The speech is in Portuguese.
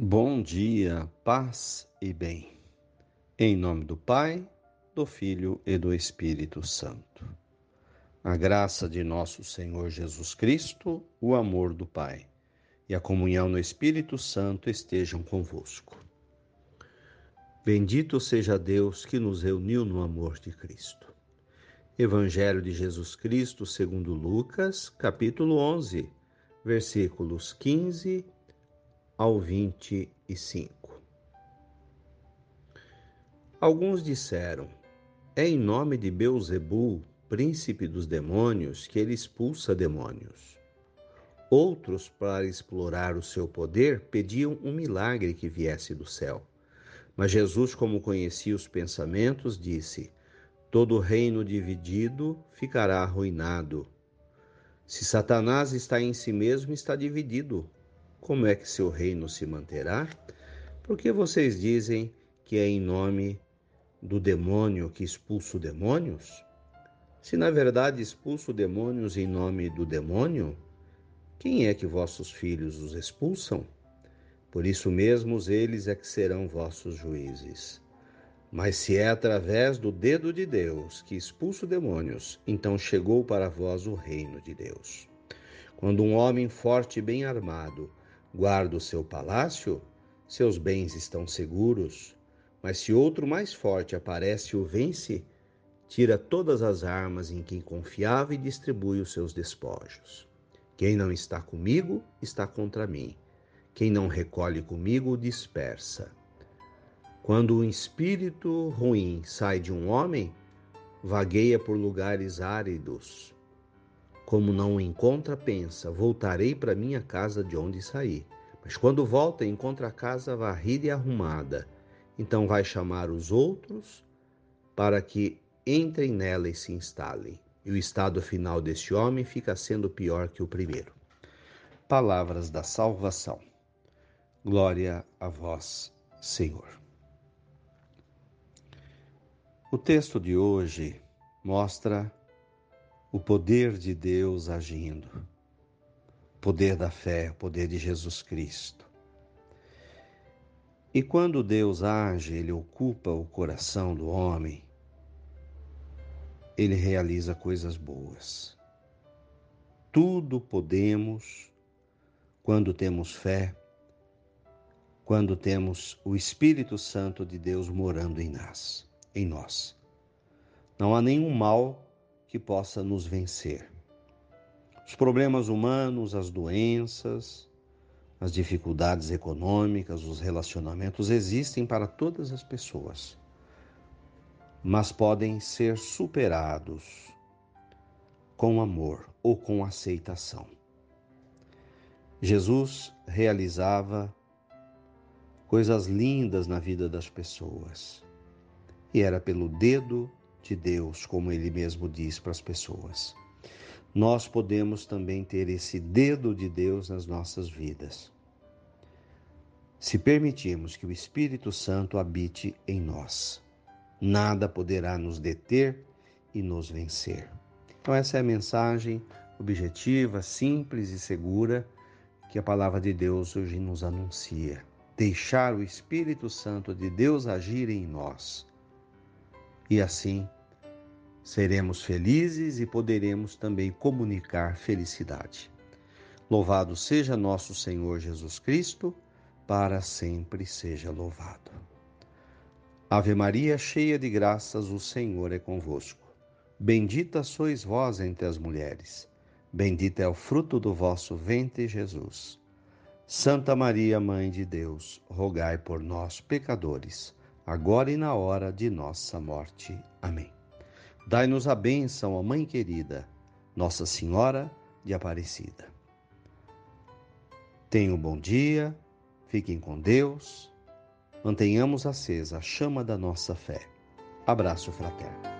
Bom dia, paz e bem. Em nome do Pai, do Filho e do Espírito Santo. A graça de nosso Senhor Jesus Cristo, o amor do Pai e a comunhão no Espírito Santo estejam convosco. Bendito seja Deus que nos reuniu no amor de Cristo. Evangelho de Jesus Cristo, segundo Lucas, capítulo 11, versículos 15 ao 25. Alguns disseram: É em nome de Beuzebu, príncipe dos demônios, que ele expulsa demônios. Outros, para explorar o seu poder, pediam um milagre que viesse do céu. Mas Jesus, como conhecia os pensamentos, disse: Todo reino dividido ficará arruinado. Se Satanás está em si mesmo, está dividido. Como é que seu reino se manterá? Porque vocês dizem que é em nome do demônio que expulso demônios? Se na verdade expulso demônios em nome do demônio, quem é que vossos filhos os expulsam? Por isso mesmos eles é que serão vossos juízes. Mas se é através do dedo de Deus que expulso demônios, então chegou para vós o reino de Deus. Quando um homem forte e bem armado guarda o seu palácio, seus bens estão seguros. Mas se outro mais forte aparece e o vence, tira todas as armas em quem confiava e distribui os seus despojos. Quem não está comigo, está contra mim. Quem não recolhe comigo, dispersa. Quando um espírito ruim sai de um homem, vagueia por lugares áridos como não encontra, pensa: voltarei para minha casa de onde saí. Mas quando volta, encontra a casa varrida e arrumada. Então vai chamar os outros para que entrem nela e se instalem. E o estado final desse homem fica sendo pior que o primeiro. Palavras da salvação. Glória a vós, Senhor. O texto de hoje mostra o poder de Deus agindo, o poder da fé, o poder de Jesus Cristo. E quando Deus age, ele ocupa o coração do homem, ele realiza coisas boas. Tudo podemos quando temos fé, quando temos o Espírito Santo de Deus morando em nós, em nós. Não há nenhum mal que possa nos vencer. Os problemas humanos, as doenças, as dificuldades econômicas, os relacionamentos existem para todas as pessoas, mas podem ser superados com amor ou com aceitação. Jesus realizava coisas lindas na vida das pessoas e era pelo dedo de Deus, como ele mesmo diz para as pessoas. Nós podemos também ter esse dedo de Deus nas nossas vidas. Se permitirmos que o Espírito Santo habite em nós, nada poderá nos deter e nos vencer. Então, essa é a mensagem objetiva, simples e segura que a palavra de Deus hoje nos anuncia. Deixar o Espírito Santo de Deus agir em nós e assim seremos felizes e poderemos também comunicar felicidade. Louvado seja nosso Senhor Jesus Cristo, para sempre seja louvado. Ave Maria, cheia de graças, o Senhor é convosco. Bendita sois vós entre as mulheres. Bendito é o fruto do vosso ventre, Jesus. Santa Maria, Mãe de Deus, rogai por nós, pecadores agora e na hora de nossa morte. Amém. Dai-nos a bênção, ó Mãe querida, Nossa Senhora de Aparecida. Tenham um bom dia, fiquem com Deus, mantenhamos acesa a chama da nossa fé. Abraço fraterno.